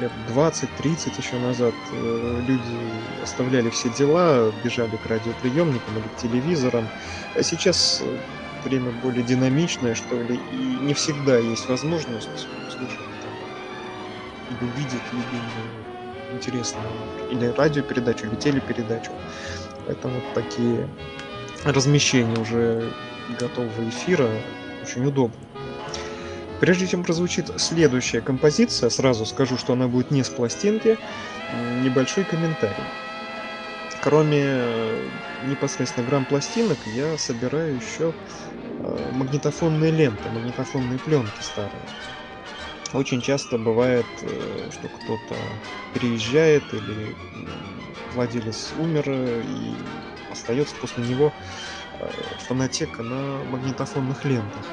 лет 20-30 еще назад э, люди оставляли все дела, бежали к радиоприемникам или к телевизорам. А сейчас время более динамичное, что ли, и не всегда есть возможность слушать или увидеть или интересную или радиопередачу, или телепередачу. Поэтому такие размещения уже готового эфира очень удобно. Прежде чем прозвучит следующая композиция, сразу скажу, что она будет не с пластинки, небольшой комментарий. Кроме э, непосредственно грамм пластинок, я собираю еще э, магнитофонные ленты, магнитофонные пленки старые. Очень часто бывает, э, что кто-то переезжает или владелец умер и остается после него э, фонотека на магнитофонных лентах.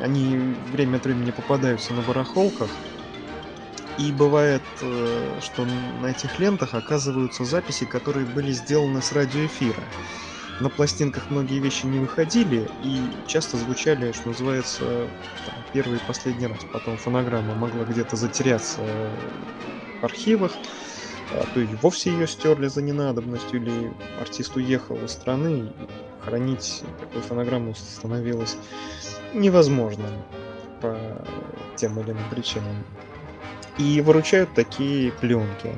Они время от времени попадаются на барахолках, и бывает, э, что на этих лентах оказываются записи, которые были сделаны с радиоэфира на пластинках многие вещи не выходили и часто звучали, что называется, там, первый и последний раз. Потом фонограмма могла где-то затеряться в архивах, а то есть вовсе ее стерли за ненадобностью, или артист уехал из страны, и хранить такую фонограмму становилось невозможно по тем или иным причинам. И выручают такие пленки.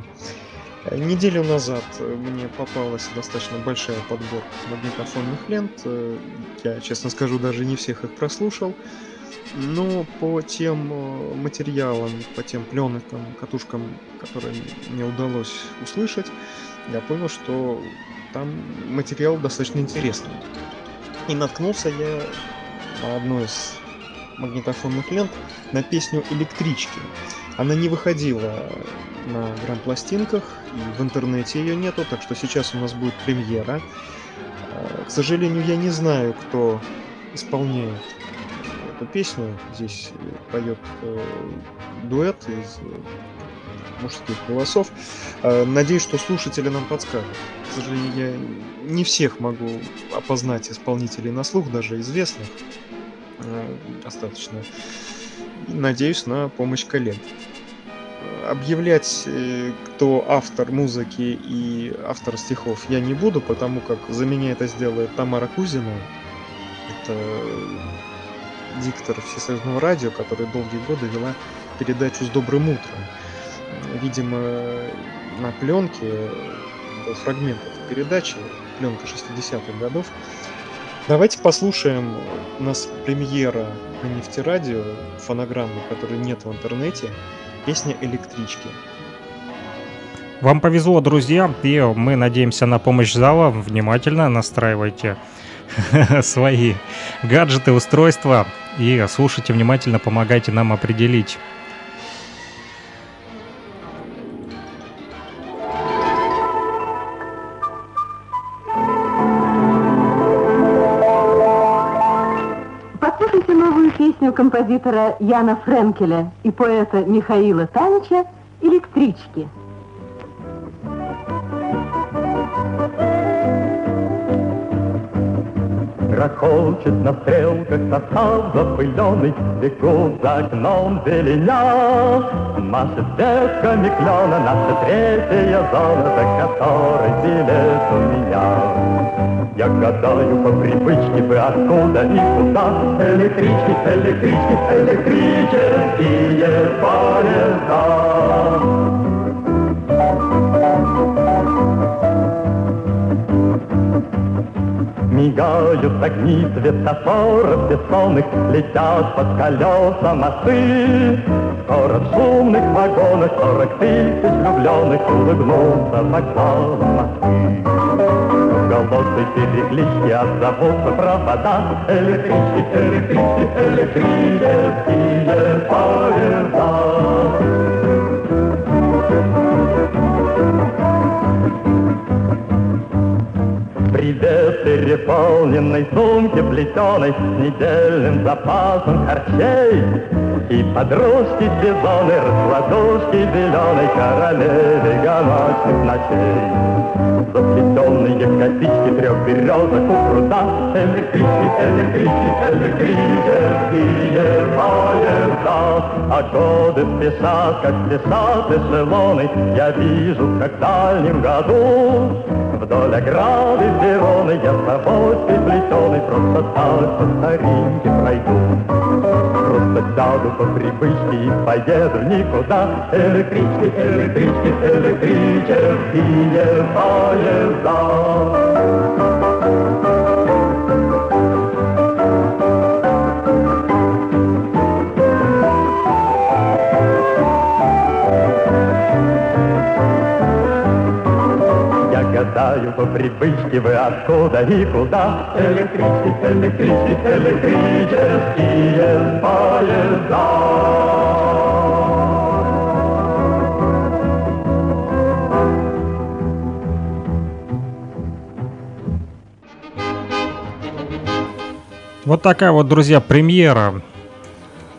Э, неделю назад э, мне попалась достаточно большая подборка магнитофонных лент. Э, я, честно скажу, даже не всех их прослушал. Но по тем материалам, по тем пленкам, катушкам, которые мне удалось услышать, я понял, что там материал достаточно интересный. И наткнулся я на одну из магнитофонных лент на песню «Электрички». Она не выходила на грамм-пластинках, и в интернете ее нету, так что сейчас у нас будет премьера. А, к сожалению, я не знаю, кто исполняет эту песню. Здесь поет э, дуэт из э, мужских голосов. Э, надеюсь, что слушатели нам подскажут. К сожалению, я не всех могу опознать исполнителей на слух, даже известных э, достаточно. Надеюсь на помощь коллег объявлять, э, кто автор музыки и автор стихов я не буду, потому как за меня это сделает Тамара Кузина. Это диктор Всесоюзного радио, которая долгие годы вела передачу с добрым утром. Видимо, на пленке был фрагмент этой передачи, пленка 60-х годов. Давайте послушаем. У нас премьера на нефтерадио, фонограммы, которой нет в интернете. Песня «Электрички». Вам повезло, друзья, и мы надеемся на помощь зала. Внимательно настраивайте свои гаджеты, устройства и слушайте внимательно, помогайте нам определить композитора Яна Френкеля и поэта Михаила Танича «Электрички». Грохочет на стрелках состав запыленный, Бегут за окном зеленя. Машет ветками клена наша третья зона, За которой билет у меня. Я гадаю по привычке бы откуда и куда Электрички, электрички, электрические поезда Мигают огни светофоров бессонных, Летят под колеса машин. Скоро в шумных вагонах Сорок тысяч влюбленных Улыбнутся вокзалом Москвы. Пароходы, переклички, отзовутся провода, Электрички, электрички, электрические поезда. Переполненной сумке плетеной С недельным запасом харчей И подружки сезоны, раскладушки зеленой Королеве ганочных ночей. Заплетенные косички трех березок у пруда. Электрички, электрички, электрические поезда. А годы спешат, как спешат эшелоны. Я вижу, как в дальнем году Вдоль ограды Вероны я с тобой переплетенный Просто так по старинке пройду сяду по привычке и поеду никуда. Электрички, электрички, электрические поезда гадаю по привычке вы откуда и куда. Электрички, электрички, электрические поезда. Вот такая вот, друзья, премьера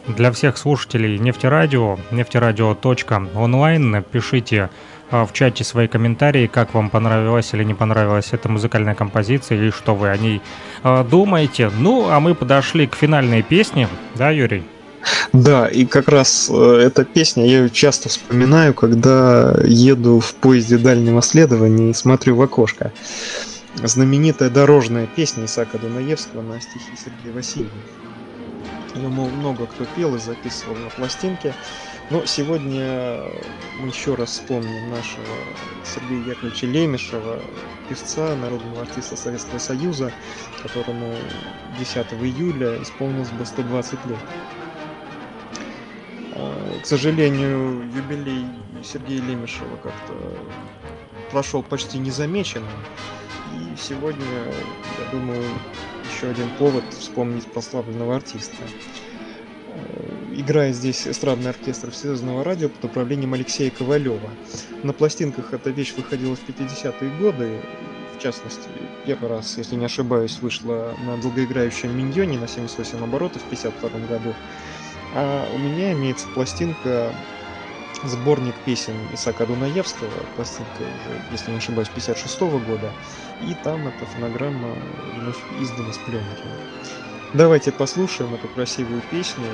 для всех слушателей Нефтерадио, нефтерадио.онлайн. Пишите в чате свои комментарии, как вам понравилась или не понравилась эта музыкальная композиция, и что вы о ней а, думаете. Ну, а мы подошли к финальной песне, да, Юрий? Да, и как раз э, эта песня, я ее часто вспоминаю, когда еду в поезде дальнего следования и смотрю в окошко. Знаменитая дорожная песня Исаака Дунаевского на стихи Сергея Васильева. Ее много кто пел и записывал на пластинке. Но сегодня мы еще раз вспомним нашего Сергея Яковлевича Лемешева, певца, народного артиста Советского Союза, которому 10 июля исполнилось бы 120 лет. А, к сожалению, юбилей Сергея Лемешева как-то прошел почти незамеченным. И сегодня, я думаю, еще один повод вспомнить прославленного артиста. Играет здесь эстрадный оркестр Всесоюзного радио под управлением Алексея Ковалева. На пластинках эта вещь выходила в 50-е годы, в частности, первый раз, если не ошибаюсь, вышла на долгоиграющем Миньоне на 78 оборотов в 52 году. А у меня имеется пластинка сборник песен Исака Дунаевского, пластинка уже, если не ошибаюсь, 56 -го года, и там эта фонограмма вновь издана с пленки. Давайте послушаем эту красивую песню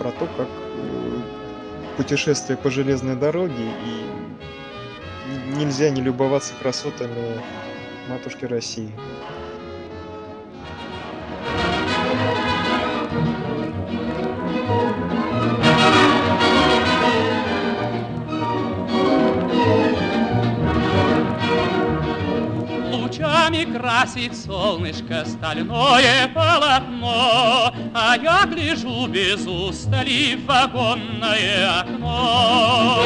про то, как э, путешествие по железной дороге и нельзя не любоваться красотами матушки России. Лучами красит солнышко стальное полотно, А я гляжу без устали в вагонное окно.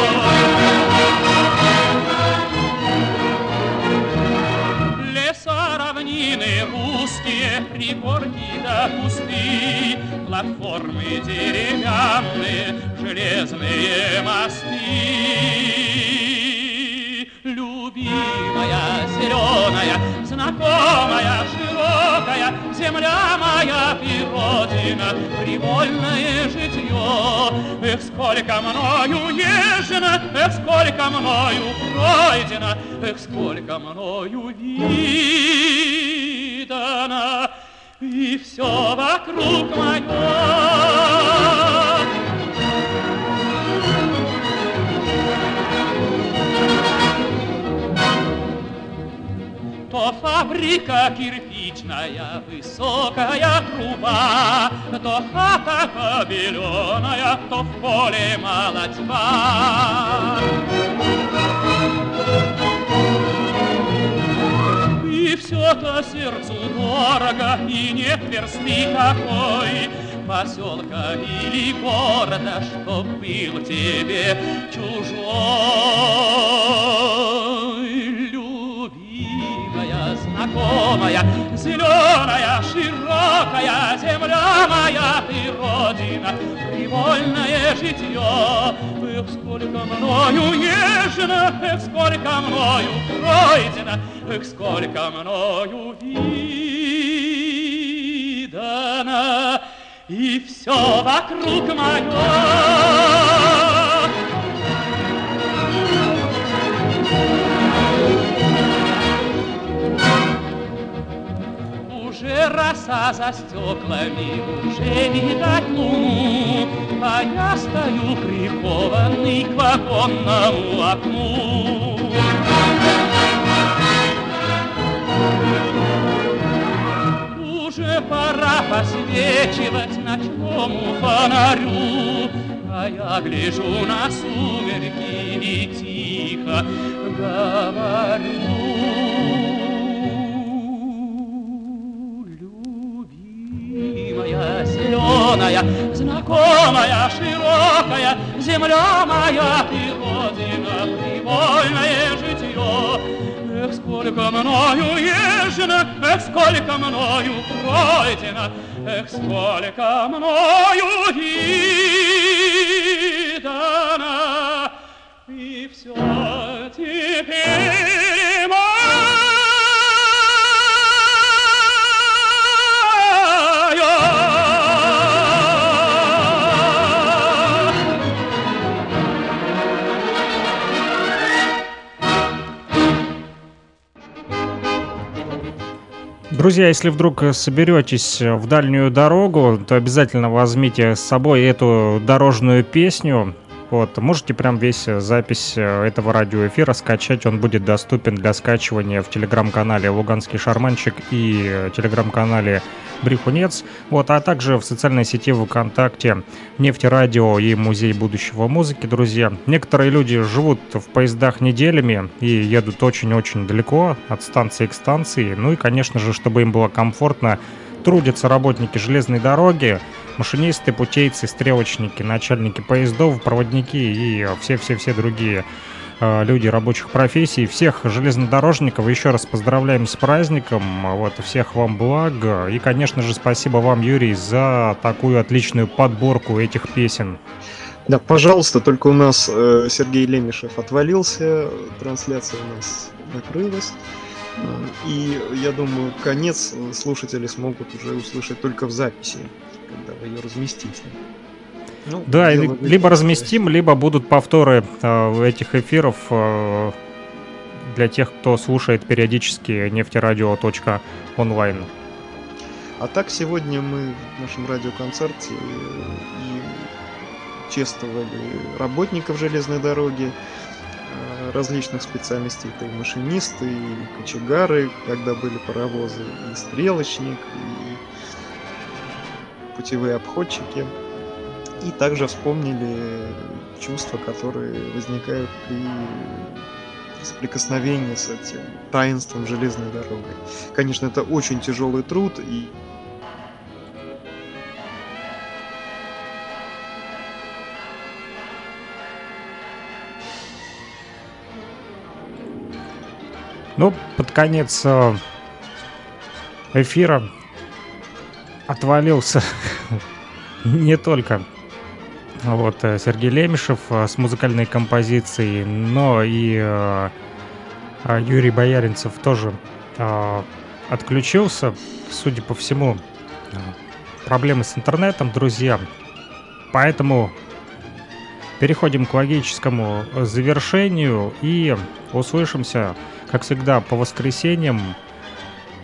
Леса, равнины узкие, пригорки да кусты, Платформы деревянные, железные мосты. Любимая, зеленая, знакомая, широкая, земля моя и родина, привольное житье. Эх, сколько мною нежно, эх, сколько мною пройдено, эх, сколько мною видано, и все вокруг мое. То фабрика кирпичная, высокая труба, То хата побеленная, то в поле молодьба. И все-то сердцу дорого, и нет версты такой, поселка или города, чтоб был тебе чужой. Моя, зеленая, широкая земля моя, ты родина, привольное житье. Эх, сколько мною нежно, эх, сколько мною пройдено, эх, сколько мною видано, и все вокруг мое. Роса за стеклами, уже видать луну, А я стою прикованный к оконному окну. Уже пора посвечивать ночному фонарю, А я гляжу на сумерки и тихо говорю. Зеленая, знакомая, широкая, земля моя, ты родина, привольное житье. Эх, сколько мною ежено, эх, сколько мною пройдено, эх, сколько мною видано, и все теперь Друзья, если вдруг соберетесь в дальнюю дорогу, то обязательно возьмите с собой эту дорожную песню. Вот, можете прям весь запись этого радиоэфира скачать, он будет доступен для скачивания в телеграм-канале «Луганский шарманчик» и телеграм-канале Брехунец, вот, а также в социальной сети ВКонтакте Нефтерадио и Музей будущего музыки, друзья. Некоторые люди живут в поездах неделями и едут очень-очень далеко от станции к станции. Ну и, конечно же, чтобы им было комфортно, трудятся работники железной дороги, машинисты, путейцы, стрелочники, начальники поездов, проводники и все-все-все другие Э, люди рабочих профессий. Всех железнодорожников еще раз поздравляем с праздником. Вот, всех вам благ. И, конечно же, спасибо вам, Юрий, за такую отличную подборку этих песен. Да, пожалуйста, только у нас э, Сергей Лемешев отвалился, трансляция у нас накрылась. Э, и я думаю, конец слушатели смогут уже услышать только в записи, когда вы ее разместите. Ну, да, либо делать. разместим, либо будут повторы э, этих эфиров э, для тех, кто слушает периодически нефтерадио.онлайн. А так сегодня мы в нашем радиоконцерте и чествовали работников железной дороги, э, различных специальностей. Это и машинисты, и кочегары, когда были паровозы, и стрелочник, и путевые обходчики. И также вспомнили чувства, которые возникают при соприкосновении с этим таинством железной дорогой. Конечно, это очень тяжелый труд, и Ну, под конец э, эфира отвалился не только вот э, Сергей Лемешев э, с музыкальной композицией, но и э, Юрий Бояринцев тоже отключился. Судя по всему, проблемы с интернетом, друзья. Поэтому переходим к логическому завершению и услышимся, как всегда, по воскресеньям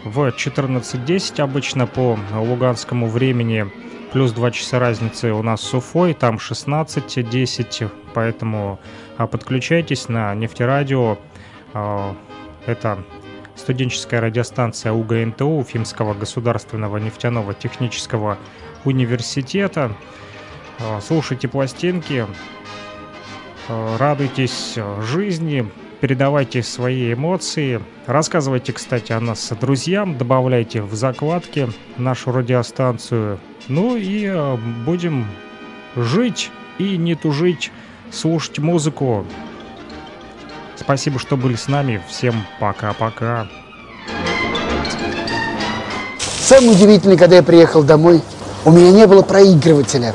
в 14.10 обычно по луганскому времени плюс 2 часа разницы у нас с Уфой, там 16.10, поэтому а, подключайтесь на нефтерадио. А, это студенческая радиостанция УГНТУ, Уфимского государственного нефтяного технического университета. А, слушайте пластинки, радуйтесь жизни, передавайте свои эмоции. Рассказывайте, кстати, о нас друзьям, добавляйте в закладки нашу радиостанцию. Ну и э, будем жить и не тужить, слушать музыку. Спасибо, что были с нами. Всем пока-пока. самое удивительное, когда я приехал домой, у меня не было проигрывателя.